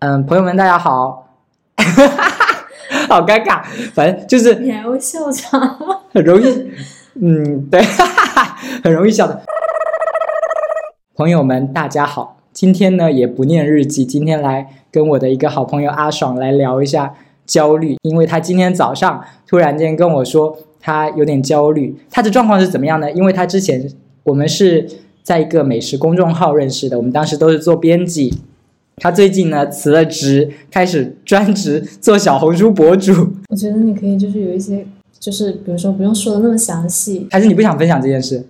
嗯，朋友们，大家好，好尴尬，反正就是你还会笑场？很容易，嗯，对，很容易笑的。朋友们，大家好，今天呢也不念日记，今天来跟我的一个好朋友阿爽来聊一下焦虑，因为他今天早上突然间跟我说他有点焦虑，他的状况是怎么样呢？因为他之前我们是在一个美食公众号认识的，我们当时都是做编辑。他最近呢辞了职，开始专职做小红书博主。我觉得你可以就是有一些，就是比如说不用说的那么详细，还是你不想分享这件事？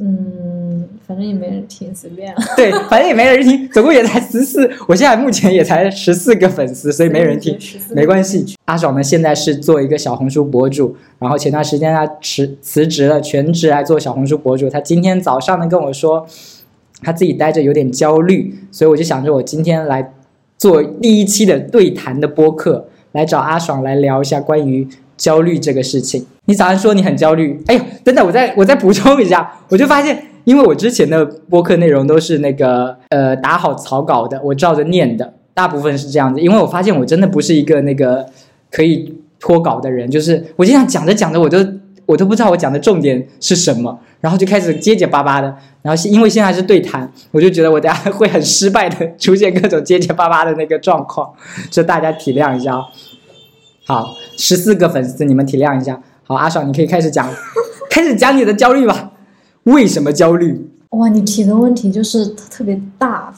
嗯，反正也没人听，随便了。对，反正也没人听，总共也才十四，我现在目前也才十四个粉丝，所以没人听，没关系。阿爽呢现在是做一个小红书博主，然后前段时间他辞辞职了，全职来做小红书博主。他今天早上呢跟我说。他自己待着有点焦虑，所以我就想着我今天来做第一期的对谈的播客，来找阿爽来聊一下关于焦虑这个事情。你早上说你很焦虑，哎呦，等等，我再我再补充一下，我就发现，因为我之前的播客内容都是那个呃打好草稿的，我照着念的，大部分是这样子。因为我发现我真的不是一个那个可以脱稿的人，就是我经常讲着讲着我就。我都不知道我讲的重点是什么，然后就开始结结巴巴的，然后因为现在是对谈，我就觉得我等下会很失败的出现各种结结巴巴的那个状况，就大家体谅一下。好，十四个粉丝，你们体谅一下。好，阿爽，你可以开始讲，开始讲你的焦虑吧。为什么焦虑？哇，你提的问题就是特别大，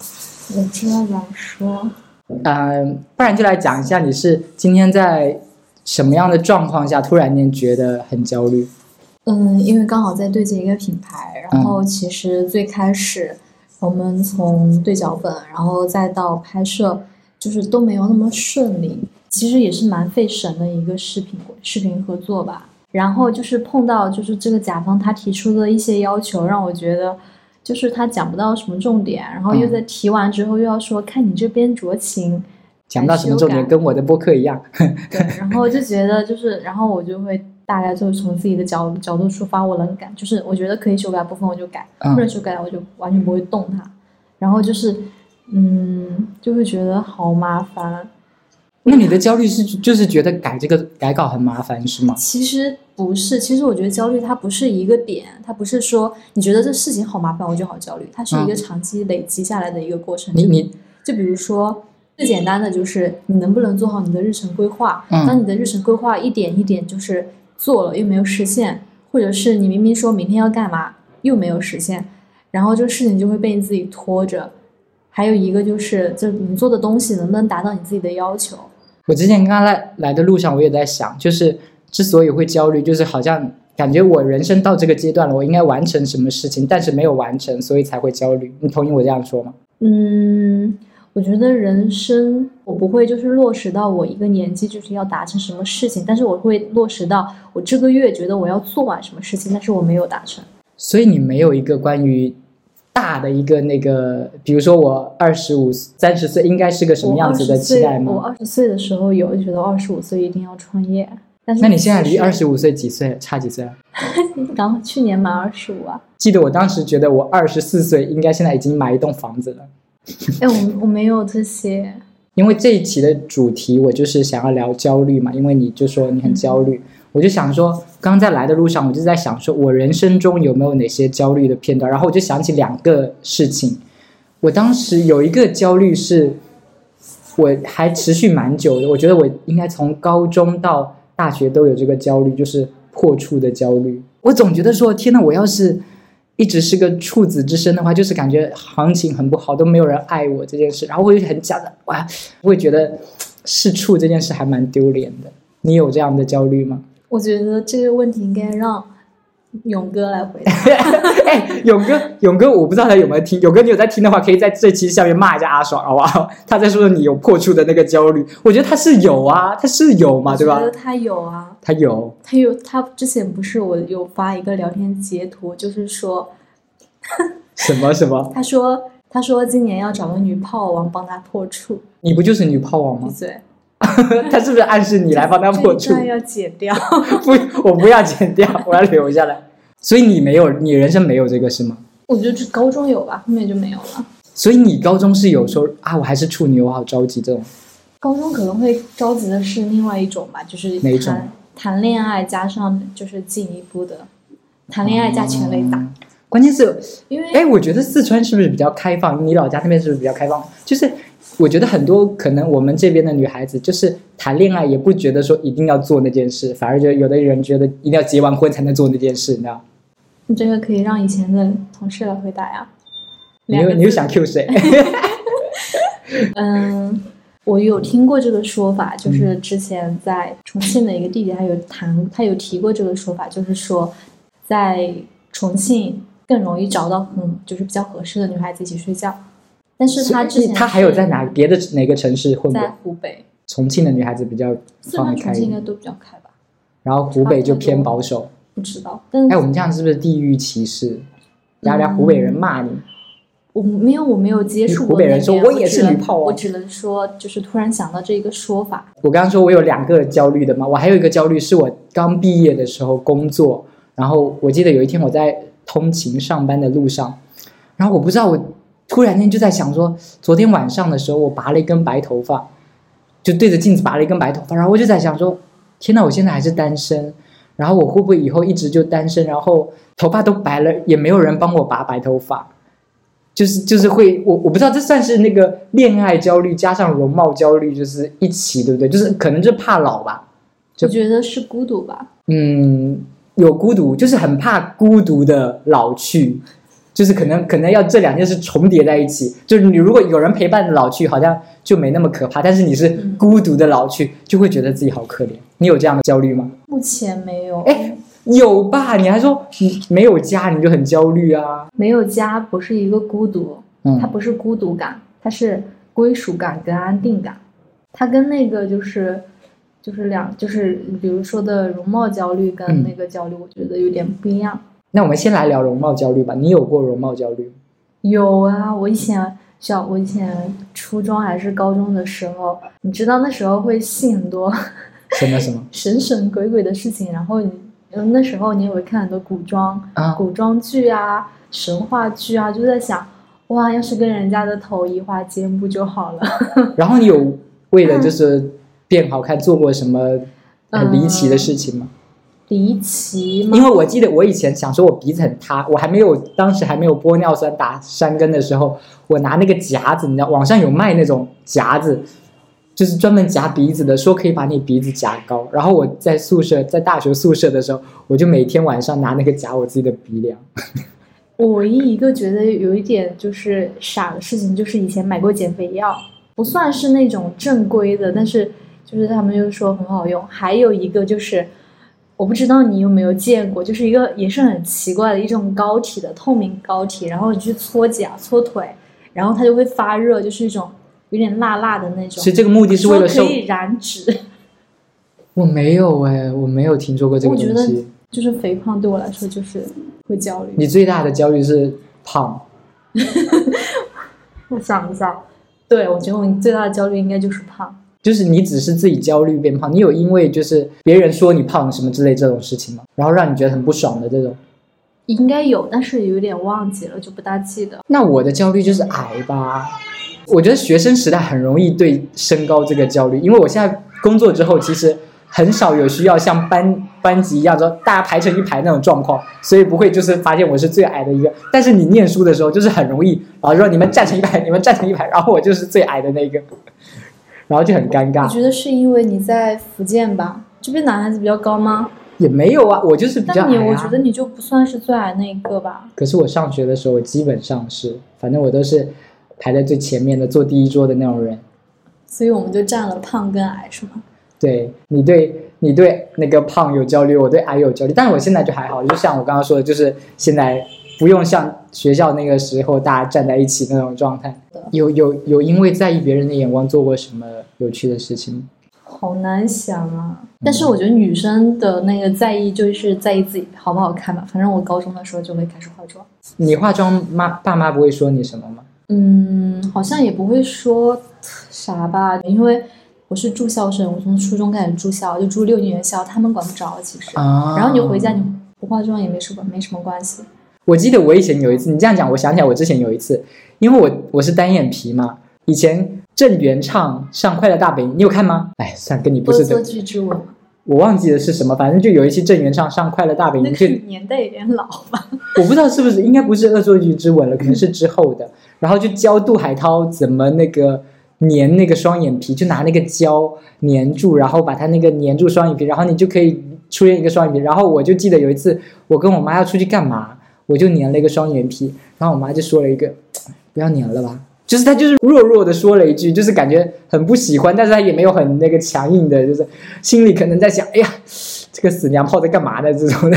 我知道怎么说。嗯，不然就来讲一下，你是今天在。什么样的状况下突然间觉得很焦虑？嗯，因为刚好在对接一个品牌，然后其实最开始我们从对脚本，然后再到拍摄，就是都没有那么顺利。其实也是蛮费神的一个视频视频合作吧。然后就是碰到就是这个甲方他提出的一些要求，让我觉得就是他讲不到什么重点，然后又在提完之后又要说看你这边酌情。讲到什么重点，跟我的播客一样。对，然后就觉得就是，然后我就会大概就是从自己的角角度出发，我能改，就是我觉得可以修改部分我就改，不能修改我就完全不会动它。然后就是，嗯，就会觉得好麻烦。那你的焦虑是就是觉得改这个改稿很麻烦是吗？其实不是，其实我觉得焦虑它不是一个点，它不是说你觉得这事情好麻烦我就好焦虑，它是一个长期累积下来的一个过程。你你就比如说。最简单的就是你能不能做好你的日程规划？当你的日程规划一点一点就是做了又没有实现，或者是你明明说明天要干嘛又没有实现，然后这个事情就会被你自己拖着。还有一个就是，就你做的东西能不能达到你自己的要求？我之前刚刚来来的路上，我也在想，就是之所以会焦虑，就是好像感觉我人生到这个阶段了，我应该完成什么事情，但是没有完成，所以才会焦虑。你同意我这样说吗？嗯。我觉得人生我不会就是落实到我一个年纪就是要达成什么事情，但是我会落实到我这个月觉得我要做完什么事情，但是我没有达成。所以你没有一个关于大的一个那个，比如说我二十五、三十岁应该是个什么样子的期待吗？我二十岁的时候有觉得二十五岁一定要创业，但是那你现在离二十五岁几岁？差几岁？刚去年满二十五啊。记得我当时觉得我二十四岁应该现在已经买一栋房子了。哎，我我没有这些。因为这一期的主题，我就是想要聊焦虑嘛。因为你就说你很焦虑，我就想说，刚刚在来的路上，我就在想，说我人生中有没有哪些焦虑的片段？然后我就想起两个事情。我当时有一个焦虑是，我还持续蛮久的。我觉得我应该从高中到大学都有这个焦虑，就是破处的焦虑。我总觉得说，天呐，我要是。一直是个处子之身的话，就是感觉行情很不好，都没有人爱我这件事，然后我就很假的哇，会觉得是处这件事还蛮丢脸的。你有这样的焦虑吗？我觉得这个问题应该让。勇哥来回答。哎，勇哥，勇哥，我不知道他有没有听。勇哥，你有在听的话，可以在这期下面骂一下阿爽，好不好？他在说你有破处的那个焦虑，我觉得他是有啊，他是有嘛，对吧？我觉得他有啊，他有，他有。他之前不是我有发一个聊天截图，就是说 什么什么？他说他说今年要找个女炮王帮他破处，你不就是女炮王吗？对。他是不是暗示你来帮他破处？要剪掉？不，我不要剪掉，我要留下来。所以你没有，你人生没有这个是吗？我觉得高中有吧，后面就没有了。所以你高中是有说啊，我还是处女，我好着急这种。高中可能会着急的是另外一种吧，就是哪一种谈谈恋爱加上就是进一步的谈恋爱加全垒打，嗯关键是，因为哎，我觉得四川是不是比较开放？你老家那边是不是比较开放？就是我觉得很多可能我们这边的女孩子，就是谈恋爱也不觉得说一定要做那件事，反而就有的人觉得一定要结完婚才能做那件事，你知道？你这个可以让以前的同事来回答呀。你又你又想 Q 谁？嗯，我有听过这个说法，就是之前在重庆的一个弟弟，他有谈，他有提过这个说法，就是说在重庆更容易找到嗯就是比较合适的女孩子一起睡觉。但是他之前他还有在哪别的哪个城市混过在？湖北，重庆的女孩子比较放得开，重庆应该都比较开吧？然后湖北就偏保守。不知道，哎，我们这样是不是地域歧视？然后让湖北人骂你，我没有，我没有接触过湖北人说我也是女炮啊我只能说就是突然想到这一个说法，我刚刚说我有两个焦虑的嘛，我还有一个焦虑是我刚毕业的时候工作，然后我记得有一天我在通勤上班的路上，然后我不知道我突然间就在想说，昨天晚上的时候我拔了一根白头发，就对着镜子拔了一根白头发，然后我就在想说，天呐，我现在还是单身，然后我会不会以后一直就单身，然后头发都白了，也没有人帮我拔白头发。就是就是会，我我不知道这算是那个恋爱焦虑加上容貌焦虑，就是一起，对不对？就是可能就怕老吧，就我觉得是孤独吧。嗯，有孤独，就是很怕孤独的老去，就是可能可能要这两件事重叠在一起。就是你如果有人陪伴的老去，好像就没那么可怕；但是你是嗯孤独的老去，就会觉得自己好可怜。你有这样的焦虑吗？目前没有，哎，有吧？你还说你没有家你就很焦虑啊？没有家不是一个孤独，它嗯，不是孤独感，它是归属感跟安定感。它跟那个就是就是两就是比如说的容貌焦虑跟嗯那个焦虑，我觉得有点不一样。那我们先来聊容貌焦虑吧。你有过容貌焦虑吗？有啊，我以前小我以前初中还是高中的时候，你知道那时候会信很多什么什么 神神鬼鬼的事情，然后你嗯那时候你也会看很多古装啊？古装剧啊、神话剧啊，就在想，哇，要是跟人家的头移花接木就好了。然后你有为了就是变好看做过什么很离奇的事情吗？离奇吗？因为我记得我以前想说我鼻子很塌，我还没有当时还没有玻尿酸打山根的时候，我拿那个夹子，你知道网上有卖那种夹子，就是专门夹鼻子的，说可以把你鼻子夹高。然后我在宿舍，在大学宿舍的时候，我就每天晚上拿那个夹我自己的鼻梁。我唯一一个觉得有一点就是傻的事情，就是以前买过减肥药，不算是那种正规的，但是就是他们就说很好用。还有一个就是，我不知道你有没有见过，就是一个也是很奇怪的一种膏体的透明膏体，然后你去搓脚、搓腿，然后它就会发热，就是一种有点辣辣的那种其。实这个目的是为了可。以燃脂，我没有哎，我没有听说过这个我觉得东西。就是肥胖对我来说就是会焦虑。你最大的焦虑是胖，我想一下，对我觉得我最大的焦虑应该就是胖。就是你只是自己焦虑变胖，你有因为就是别人说你胖什么之类这种事情吗？然后让你觉得很不爽的这种？应该有，但是有点忘记了，就不大记得。那我的焦虑就是矮吧。我觉得学生时代很容易对身高这个焦虑，因为我现在工作之后，其实很少有需要像班班级一样，说大家排成一排那种状况，所以不会就是发现我是最矮的一个。但是你念书的时候，就是很容易，然后说你们站成一排，你们站成一排，然后我就是最矮的那个，然后就很尴尬我尬。觉得是因为你在福建吧，这边男孩子比较高吗？也没有啊，我就是比较矮、啊。但你我觉得你就不算是最矮那一个吧。可是我上学的时候，我基本上是，反正我都是排在最前面的，坐第一桌的那种人。所以我们就占了胖跟矮，是吗？对你对你对那个胖有焦虑，我对矮有焦虑，但是我现在就还好，就像我刚刚说的，就是现在不用像学校那个时候大家站在一起那种状态。有有有因为在意别人的眼光做过什么有趣的事情吗？好难想啊。但是我觉得女生的那个在意就是在意自己好不好看吧。反正我高中的时候就会开始化妆。你化妆妈爸妈不会说你什么吗？嗯，好像也不会说啥吧，因为我是住校生，我从初中开始住校，就住六年校，他们管不着其实。啊然后你回家你不化妆也没什么没什么关系。我记得我以前有一次，你这样讲，我想起来我之前有一次，因为我我是单眼皮嘛，以前郑元畅上《快乐大本营》，你有看吗？哎，算了，跟你不是恶作，剧之吻，我忘记了是什么，反正就有一期郑元畅上《快乐大本营那》，就年代有点老吧？我不知道是不是，应该不是恶作剧之吻了，可能是之后的。然后就教杜海涛怎么那个粘那个双眼皮，就拿那个胶粘住，然后把它那个粘住双眼皮，然后你就可以出现一个双眼皮。然后我就记得有一次，我跟我妈要出去干嘛，我就粘了一个双眼皮，然后我妈就说了一个不要粘了吧。就是她就是弱弱的说了一句，就是感觉很不喜欢，但是她也没有很那个强硬的，就是心里可能在想，哎呀，这个死娘炮在干嘛呢？这种的。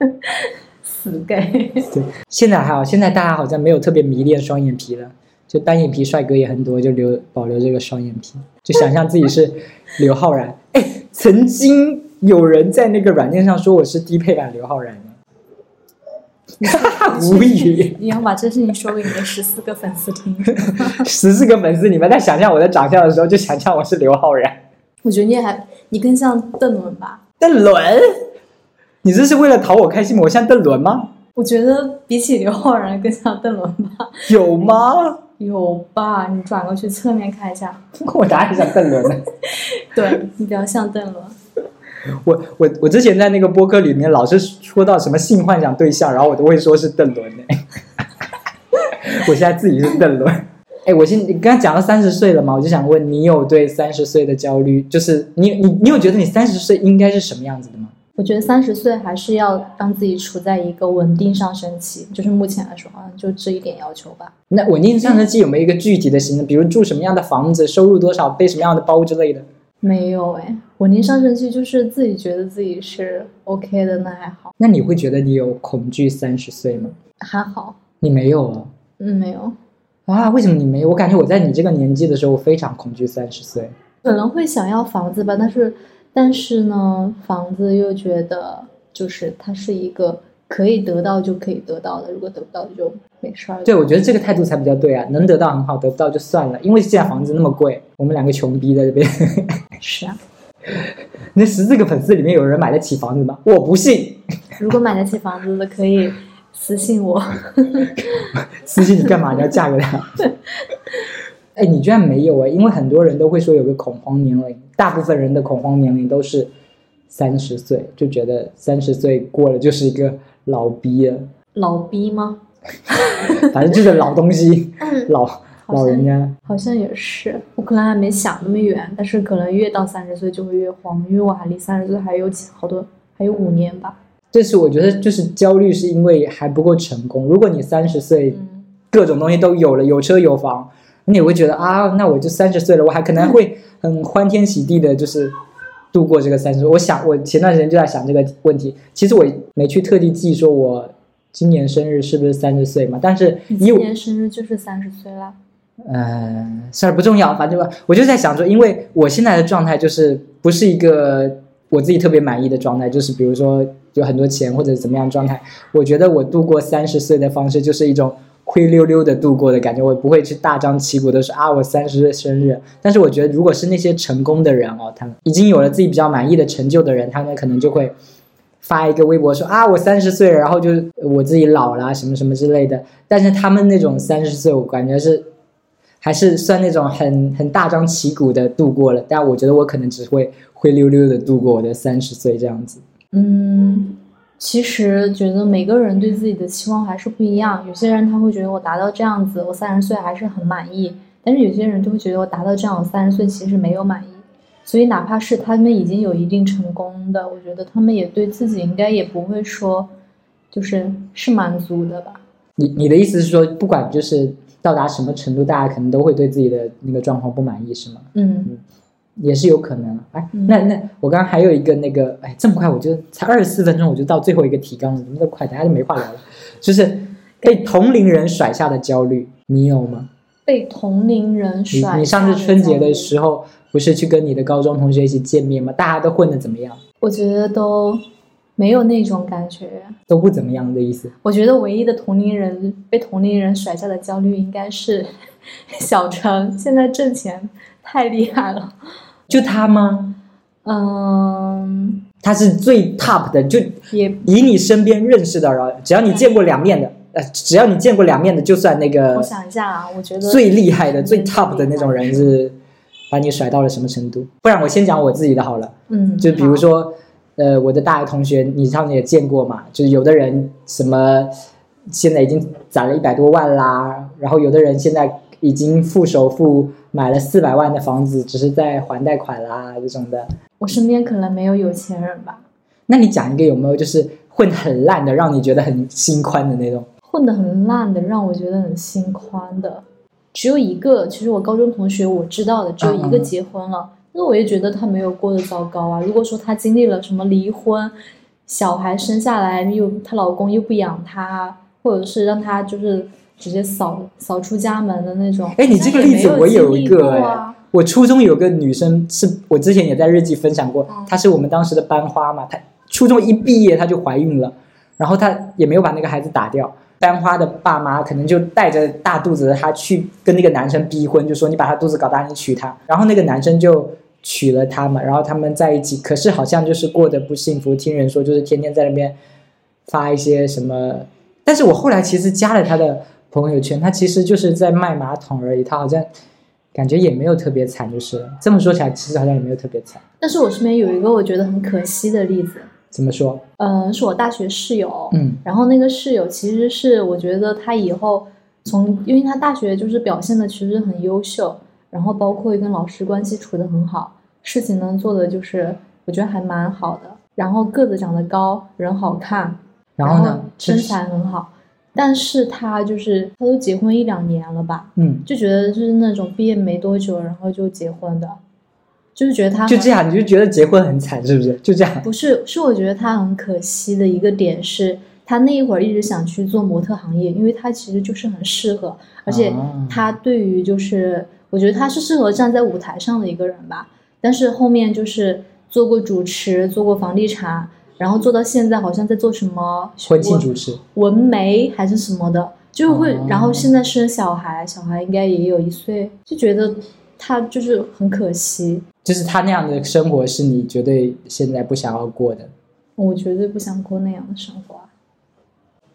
死 gay，对，现在还好，现在大家好像没有特别迷恋双眼皮了，就单眼皮帅哥也很多，就留保留这个双眼皮，就想象自己是刘昊然。哎，曾经有人在那个软件上说我是低配版刘昊然呢，无语。你要把这事情说给你的十四个粉丝听。十四个粉丝，你们在想象我的长相的时候，就想象我是刘昊然。我觉得你还你更像邓伦吧？邓伦，你这是为了讨我开心吗？我像邓伦吗？我觉得比起刘昊然更像邓伦吧？有吗？有吧？你转过去侧面看一下，我哪里像邓伦呢？对你比较像邓伦。我我我之前在那个播客里面老是说到什么性幻想对象，然后我都会说是邓伦呢。我现在自己是邓伦。哎，我现你刚刚讲到三十岁了嘛，我就想问你有对三十岁的焦虑，就是你你你有觉得你三十岁应该是什么样子的吗？我觉得三十岁还是要让自己处在一个稳定上升期，就是目前来说好像就这一点要求吧。那稳定上升期有没有一个具体的形容？比如住什么样的房子，收入多少，背什么样的包之类的？没有哎，稳定上升期就是自己觉得自己是 OK 的，那还好，那你会觉得你有恐惧三十岁吗？还好，你没有啊？嗯，没有，啊，为什么你没有？我感觉我在你这个年纪的时候，我非常恐惧三十岁。可能会想要房子吧，但是但是呢，房子又觉得就是它是一个可以得到就可以得到的，如果得不到就没事儿。对，我觉得这个态度才比较对啊，能得到很好，得不到就算了。因为现在房子那么贵，我们两个穷逼在这边。是啊，那十四个粉丝里面有人买得起房子吗？我不信。如果买得起房子的可以私信我。私信你干嘛？你要嫁给他？哎，你居然没有哎！因为很多人都会说有个恐慌年龄，大部分人的恐慌年龄都是三十岁，就觉得三十岁过了就是一个老逼啊，老逼吗？反正就是老东西，老老人家。好像也是，我可能还没想那么远，但是可能越到三十岁就会越慌，因为我还离三十岁还有几好多，还有五年吧。这是我觉得就是焦虑，是因为还不够成功。如果你三十岁，嗯，各种东西都有了，有车有房，你也会觉得啊，那我就三十岁了，我还可能会很欢天喜地的，就是度过这个三十岁。我想，我前段时间就在想这个问题。其实我没去特地记说我今年生日是不是三十岁嘛，但是以我你今年生日就是三十岁啦。嗯，事儿不重要，反正吧，我就在想说，因为我现在的状态就是不是一个我自己特别满意的状态，就是比如说有很多钱或者怎么样状态，我觉得我度过三十岁的方式就是一种灰溜溜的度过的感觉，我不会去大张旗鼓的说啊我三十岁生日，但是我觉得如果是那些成功的人哦，他们已经有了自己比较满意的成就的人，他们可能就会。发一个微博说啊，我三十岁，然后就我自己老了什么什么之类的。但是他们那种三十岁，我感觉是还是算那种很很大张旗鼓的度过了，但我觉得我可能只会灰溜溜的度过我的三十岁这样子。嗯，其实觉得每个人对自己的期望还是不一样。有些人他会觉得我达到这样子，我三十岁还是很满意；但是有些人就会觉得我达到这样，我三十岁其实没有满意。所以哪怕是他们已经有一定成功的，我觉得他们也对自己应该也不会说，就是是满足的吧。你你的意思是说，不管就是到达什么程度，大家可能都会对自己的那个状况不满意，是吗？嗯，也是有可能。哎，嗯那那我刚刚还有一个那个，哎，这么快我就才二十四分钟，我就到最后一个提纲了，怎么这么快？大家就没话聊了。就是被同龄人甩下的焦虑，你有吗？被同龄人甩。你上次春节的时候不是去跟你的高中同学一起见面吗？大家都混的怎么样？我觉得都没有那种感觉。都不怎么样的意思。我觉得唯一的同龄人被同龄人甩下的焦虑应该是小陈，现在挣钱太厉害了。就他吗？嗯，他是最 top 的，就也以你身边认识的人，只要你见过两面的，呃，只要你见过两面的，就算那个我想一下啊，我觉得最厉害的、最嗯 top 的那种人是把你甩到了什么程度？不然我先讲我自己的好了。嗯，就比如说，呃，我的大学同学，你上次也见过嘛？就是有的人什么现在已经攒了一百多万啦，然后有的人现在已经付首付买了四百万的房子，只是在还贷款啦这种的。我身边可能没有有钱人吧，那你讲一个有没有就是混得很烂的，让你觉得很心宽的那种？混得很烂的，让我觉得很心宽的，只有一个。其实我高中同学我知道的只有一个结婚了，但是我也觉得他没有过得糟糕啊。如果说他经历了什么离婚，小孩生下来又她老公又不养她，或者是让她就是直接扫扫出家门的那种。哎，你这个例子我有一个我初中有个女生是我之前也在日记分享过嗯，她是我们当时的班花嘛，她初中一毕业她就怀孕了，然后她也没有把那个孩子打掉。班花的爸妈可能就带着大肚子的她去跟那个男生逼婚，就说你把她肚子搞大，你娶她。然后那个男生就娶了她嘛，然后他们在一起，可是好像就是过得不幸福。听人说就是天天在那边发一些什么，但是我后来其实加了他的朋友圈，他其实就是在卖马桶而已，他好像感觉也没有特别惨，就是这么说起来，其实好像也没有特别惨。但是我身边有一个我觉得很可惜的例子，怎么说？嗯、是我大学室友，嗯然后那个室友其实是我觉得他以后从，因为他大学就是表现的其实很优秀，然后包括跟老师关系处的很好，事情呢做的就是我觉得还蛮好的，然后个子长得高，人好看，然然后呢？身材很好，但是他就是他都结婚一两年了吧，嗯，就觉得就是那种毕业没多久然后就结婚的，就是觉得他就这样，你就觉得结婚很惨，是不是？就这样。不是，是我觉得他很可惜的一个点是，他那一会儿一直想去做模特行业，因为他其实就是很适合，而且啊他对于就是，我觉得他是适合站在舞台上的一个人吧。但是后面就是做过主持，做过房地产，然后做到现在好像在做什么婚庆主持，纹眉还是什么的，就会，哦然后现在生小孩，小孩应该也有一岁，就觉得他就是很可惜。就是他那样的生活是你绝对现在不想要过的。我绝对不想过那样的生活啊！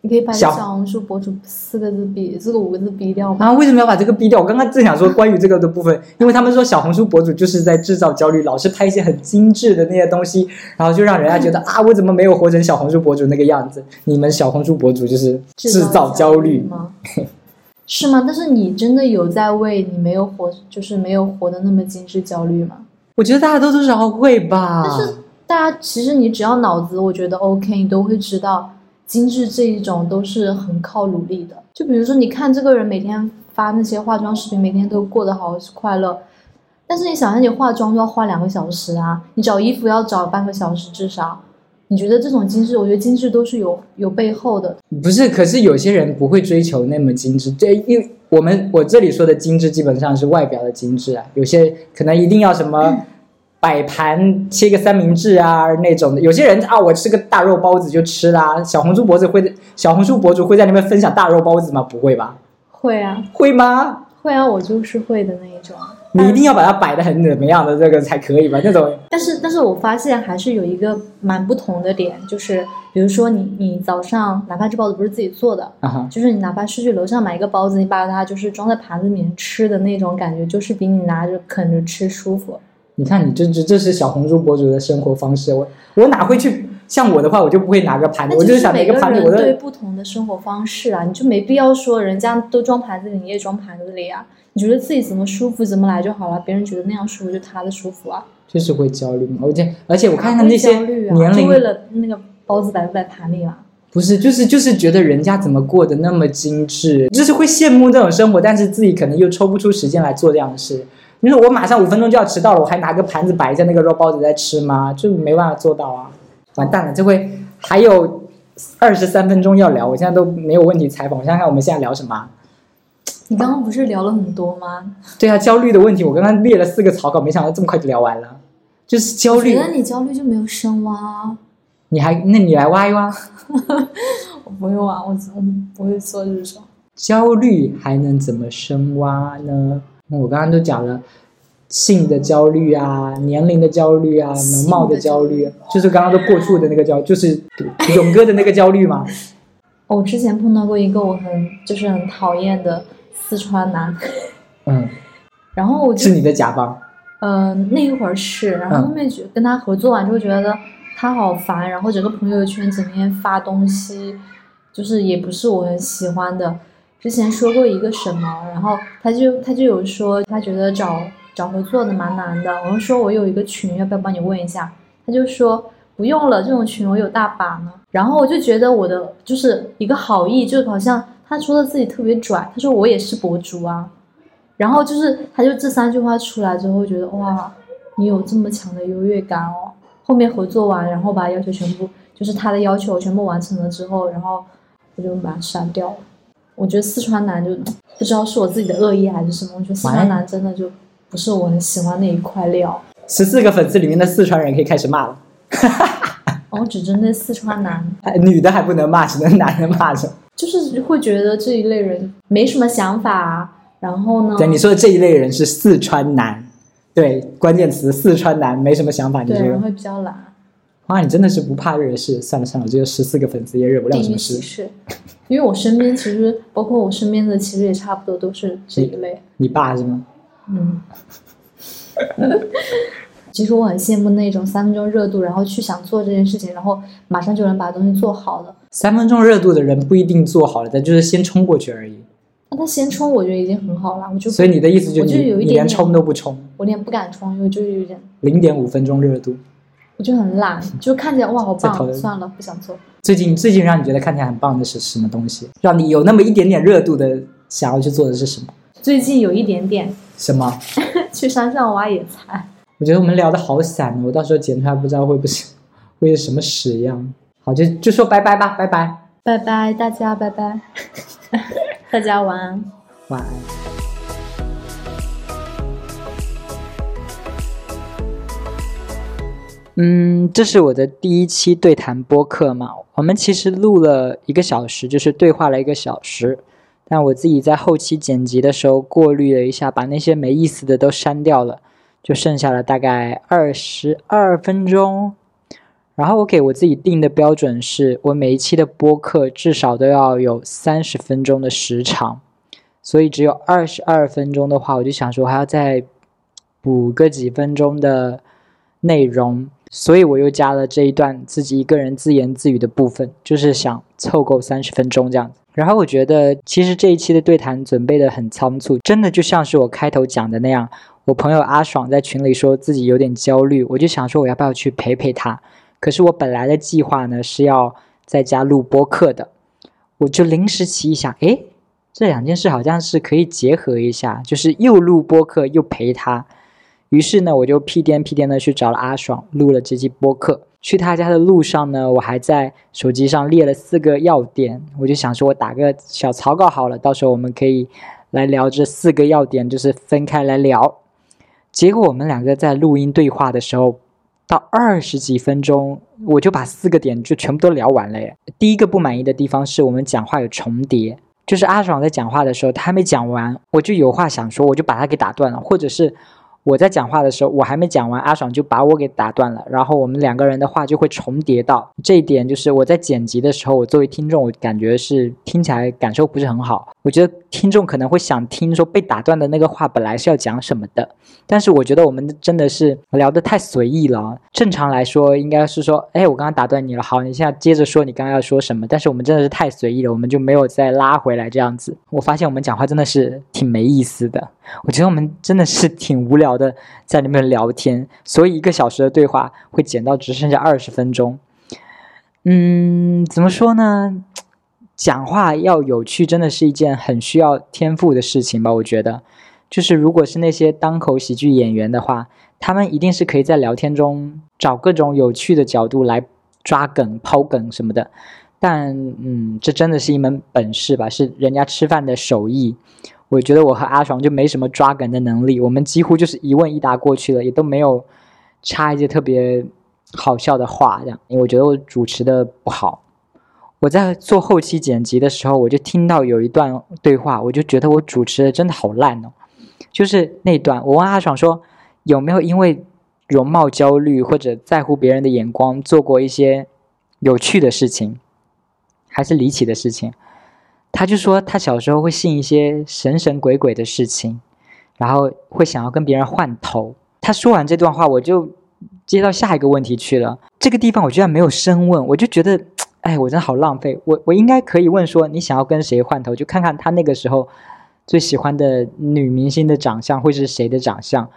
你可以把小小红书博主四个字比这个五个字逼掉吗？啊，为什么要把这个逼掉？我刚刚正想说关于这个的部分，因为他们说小红书博主就是在制造焦虑，老是拍一些很精致的那些东西，然后就让人家觉得啊，我怎么没有活成小红书博主那个样子？你们小红书博主就是制造焦虑，吗？是吗？但是你真的有在为你没有活，就是没有活的那么精致焦虑吗？我觉得大家都多少会吧。但是大家其实你只要脑子，我觉得 OK，你都会知道，精致这一种都是很靠努力的。就比如说，你看这个人每天发那些化妆视频，每天都过得好快乐，但是你想想，你化妆都要花两个小时啊，你找衣服要找半个小时至少。你觉得这种精致，我觉得精致都是有有背后的。不是，可是有些人不会追求那么精致，这因为我们我这里说的精致基本上是外表的精致啊，有些可能一定要什么摆盘切个三明治啊那种的，有些人啊我吃个大肉包子就吃啦，小红书博主会小红书博主会在那边分享大肉包子吗？不会吧？会啊，会吗？会啊，我就是会的那一种。你一定要把它摆的很怎么样的这个才可以吧？那种但是，但是我发现还是有一个蛮不同的点，就是比如说你你早上哪怕这包子不是自己做的，啊哈，就是你哪怕是去楼上买一个包子，你把它就是装在盘子里面吃的那种感觉，就是比你拿着啃着吃舒服。你看你这这这是小红书博主的生活方式，我我哪会去像我的话，我就不会拿个盘子，我就是想哪每个个盘子我都对不同的生活方式啊，你就没必要说人家都装盘子里，你也装盘子里啊。你觉得自己怎么舒服怎么来就好了，别人觉得那样舒服就他的舒服啊。就是会焦虑嘛。而且而且我看看那些年龄就为了那个包子摆不摆盘里嘛。不是，就是就是觉得人家怎么过得那么精致，就是会羡慕这种生活，但是自己可能又抽不出时间来做这样的事。你说我马上五分钟就要迟到了，我还拿个盘子摆一下那个肉包子在吃吗？就没办法做到啊！完蛋了，这回还有二十三分钟要聊，我现在都没有问题采访。我想想看我们现在聊什么啊？你刚刚不是聊了很多吗？对啊，焦虑的问题，我刚刚列了四个草稿，没想到这么快就聊完了。就是焦虑我觉，得你焦虑就没有深挖啊。你还那你来挖一挖，我不用啊，我我不会做这种。焦虑还能怎么深挖呢？我刚刚都讲了，性的焦虑啊，年龄的焦虑啊，容貌的焦虑，就是刚刚都过处的那个焦，就是勇哥的那个焦虑嘛。我之前碰到过一个我很就是很讨厌的四川男，嗯，然后我就是你的甲方。嗯，那一会儿是，然后后面觉跟他合作完之后觉得他好烦，然后整个朋友圈整天发东西，就是也不是我很喜欢的。之前说过一个什么，然后他就他就有说他觉得找找合作的蛮难的。我就说我有一个群，要不要帮你问一下？他就说不用了，这种群我有大把呢。然后我就觉得我的就是一个好意，就好像他说的自己特别拽，他说我也是博主啊。然后就是，他就这三句话出来之后，觉得哇，你有这么强的优越感哦。后面合作完，然后把要求全部，就是他的要求全部完成了之后，然后我就把他删掉了。我觉得四川男就不知道是我自己的恶意还是什么，我觉得四川男真的就不是我很喜欢那一块料。十四个粉丝里面的四川人可以开始骂了。我只针对四川男，女的还不能骂，只能男的骂着。就是会觉得这一类人没什么想法。然后呢？对你说的这一类人是四川男，对，关键词四川男没什么想法，你说会比较懒。啊，你真的是不怕惹事？算了算了，我觉得十四个粉丝也惹不了什么事。是，因为我身边其实包括我身边的，其实也差不多都是这一类。你爸是吗？嗯。其实我很羡慕那种三分钟热度，然后去想做这件事情，然后马上就能把东西做好的。三分钟热度的人不一定做好了，但就是先冲过去而已。那他先冲，我觉得已经很好了。我就所以你的意思就是，你连冲都不冲，我连不敢冲，因为就是有点零点五分钟热度，我就很懒，就看起来哇好棒，算了不想做。最近最近让你觉得看起来很棒的是什么东西？让你有那么一点点热度的想要去做的是什么？最近有一点点什么？去山上挖野菜。我觉得我们聊的好散，我到时候剪出来不知道会不是 会是什么屎样。好，就就说拜拜吧，拜拜，拜拜大家，拜拜，大家晚安。晚安。嗯，这是我的第一期对谈播客嘛？我们其实录了一个小时，就是对话了一个小时。但我自己在后期剪辑的时候过滤了一下，把那些没意思的都删掉了，就剩下了大概二十二分钟。然后我给我自己定的标准是，我每一期的播客至少都要有三十分钟的时长。所以只有二十二分钟的话，我就想说还要再补个几分钟的内容，所以我又加了这一段自己一个人自言自语的部分，就是想凑够三十分钟这样子。然后我觉得其实这一期的对谈准备的很仓促，真的就像是我开头讲的那样，我朋友阿爽在群里说自己有点焦虑，我就想说我要不要去陪陪他。可是我本来的计划呢是要在家录播课的，我就临时起意想，哎。这两件事好像是可以结合一下，就是又录播客又陪他。于是呢，我就屁颠屁颠的去找了阿爽，录了这期播客。去他家的路上呢，我还在手机上列了四个要点，我就想说，我打个小草稿好了，到时候我们可以来聊这四个要点，就是分开来聊。结果我们两个在录音对话的时候，到二十几分钟，我就把四个点就全部都聊完了。耶。第一个不满意的地方是我们讲话有重叠。就是阿爽在讲话的时候，他还没讲完，我就有话想说，我就把他给打断了，或者是。我在讲话的时候，我还没讲完，阿爽就把我给打断了，然后我们两个人的话就会重叠到这一点，就是我在剪辑的时候，我作为听众，我感觉是听起来感受不是很好。我觉得听众可能会想听说被打断的那个话本来是要讲什么的，但是我觉得我们真的是聊得太随意了。正常来说应该是说，哎，我刚刚打断你了，好，你现在接着说你刚刚要说什么。但是我们真的是太随意了，我们就没有再拉回来这样子。我发现我们讲话真的是挺没意思的，我觉得我们真的是挺无聊。的在那边聊天，所以一个小时的对话会减到只剩下二十分钟。嗯，怎么说呢？讲话要有趣，真的是一件很需要天赋的事情吧？我觉得，就是如果是那些当口喜剧演员的话，他们一定是可以在聊天中找各种有趣的角度来抓梗、抛梗什么的。但，嗯，这真的是一门本事吧？是人家吃饭的手艺。我觉得我和阿爽就没什么抓梗的能力，我们几乎就是一问一答过去了，也都没有插一些特别好笑的话，这样。因为我觉得我主持的不好，我在做后期剪辑的时候，我就听到有一段对话，我就觉得我主持的真的好烂哦。就是那段，我问阿爽说：“有没有因为容貌焦虑或者在乎别人的眼光做过一些有趣的事情，还是离奇的事情？他就说他小时候会信一些神神鬼鬼的事情，然后会想要跟别人换头。他说完这段话，我就接到下一个问题去了。这个地方我居然没有深问，我就觉得，哎，我真的好浪费。我我应该可以问说，你想要跟谁换头？就看看他那个时候最喜欢的女明星的长相会是谁的长相。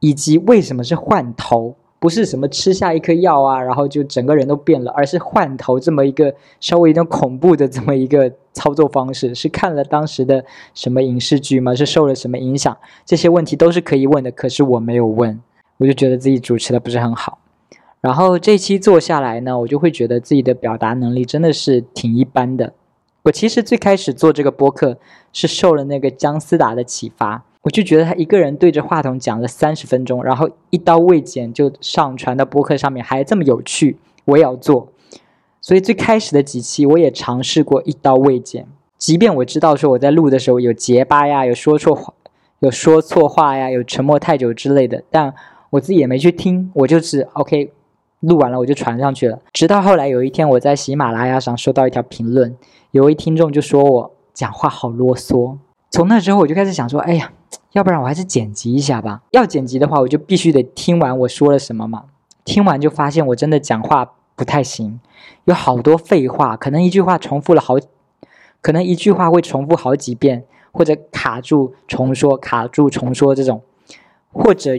以及为什么是换头，不是什么吃下一颗药啊，然后就整个人都变了，而是换头这么一个稍微有点恐怖的这么一个操作方式，是看了当时的什么影视剧吗？是受了什么影响？这些问题都是可以问的，可是我没有问，我就觉得自己主持的不是很好。然后这期做下来呢，我就会觉得自己的表达能力真的是挺一般的。我其实最开始做这个播客是受了那个姜思达的启发。我就觉得他一个人对着话筒讲了三十分钟，然后一刀未剪就上传到播客上面，还这么有趣，我也要做。所以最开始的几期我也尝试过一刀未剪，即便我知道说我在录的时候有结巴呀，有说错话，有说错话呀，有沉默太久之类的，但我自己也没去听，我就是 OK，录完了我就传上去了。直到后来有一天我在喜马拉雅上收到一条评论，有位听众就说我讲话好啰嗦。从那之后我就开始想说，哎呀。要不然我还是剪辑一下吧。要剪辑的话，我就必须得听完我说了什么嘛。听完就发现我真的讲话不太行，有好多废话，可能一句话重复了好，可能一句话会重复好几遍，或者卡住重说，卡住重说这种，或者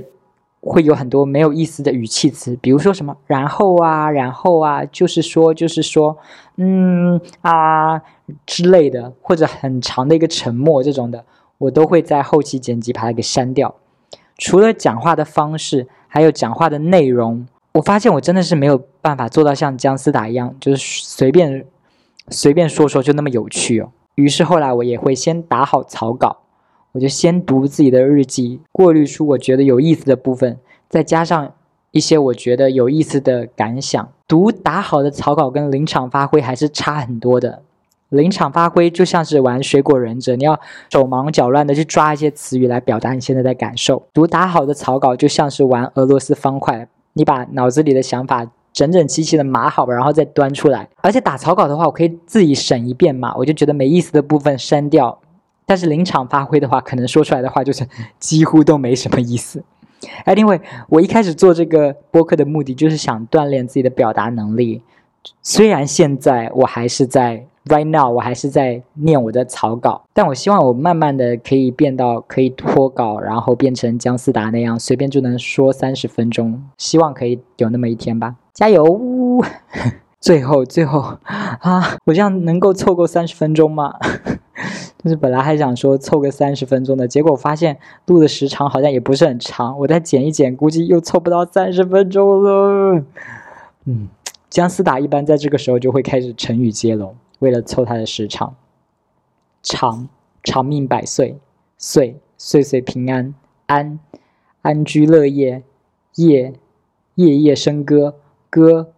会有很多没有意思的语气词，比如说什么然后啊，然后啊，就是说就是说，嗯啊之类的，或者很长的一个沉默这种的。我都会在后期剪辑把它给删掉。除了讲话的方式，还有讲话的内容，我发现我真的是没有办法做到像姜思达一样，就是随便随便说说就那么有趣哦。于是后来我也会先打好草稿，我就先读自己的日记，过滤出我觉得有意思的部分，再加上一些我觉得有意思的感想。读打好的草稿跟临场发挥还是差很多的。临场发挥就像是玩水果忍者，你要手忙脚乱的去抓一些词语来表达你现在的感受。读打好的草稿就像是玩俄罗斯方块，你把脑子里的想法整整齐齐的码好，然后再端出来。而且打草稿的话，我可以自己审一遍嘛，我就觉得没意思的部分删掉。但是临场发挥的话，可能说出来的话就是几乎都没什么意思。Anyway，我一开始做这个播客的目的就是想锻炼自己的表达能力，虽然现在我还是在。Right now，我还是在念我的草稿，但我希望我慢慢的可以变到可以脱稿，然后变成姜思达那样，随便就能说三十分钟。希望可以有那么一天吧，加油！最后，最后啊，我这样能够凑够三十分钟吗？就是本来还想说凑个三十分钟的，结果发现录的时长好像也不是很长，我再剪一剪，估计又凑不到三十分钟了。嗯，姜思达一般在这个时候就会开始成语接龙。为了凑他的时长，长长命百岁，岁岁岁平安，安安居乐业，夜夜夜笙歌，歌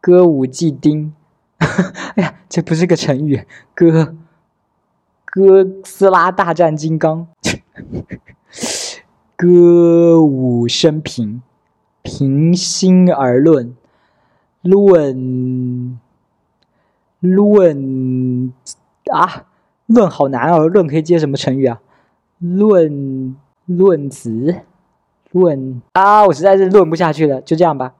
歌舞伎町。哎呀，这不是个成语，歌哥斯拉大战金刚，歌舞升平，平心而论，论。论啊，论好难哦！论可以接什么成语啊？论论子，论啊，我实在是论不下去了，就这样吧。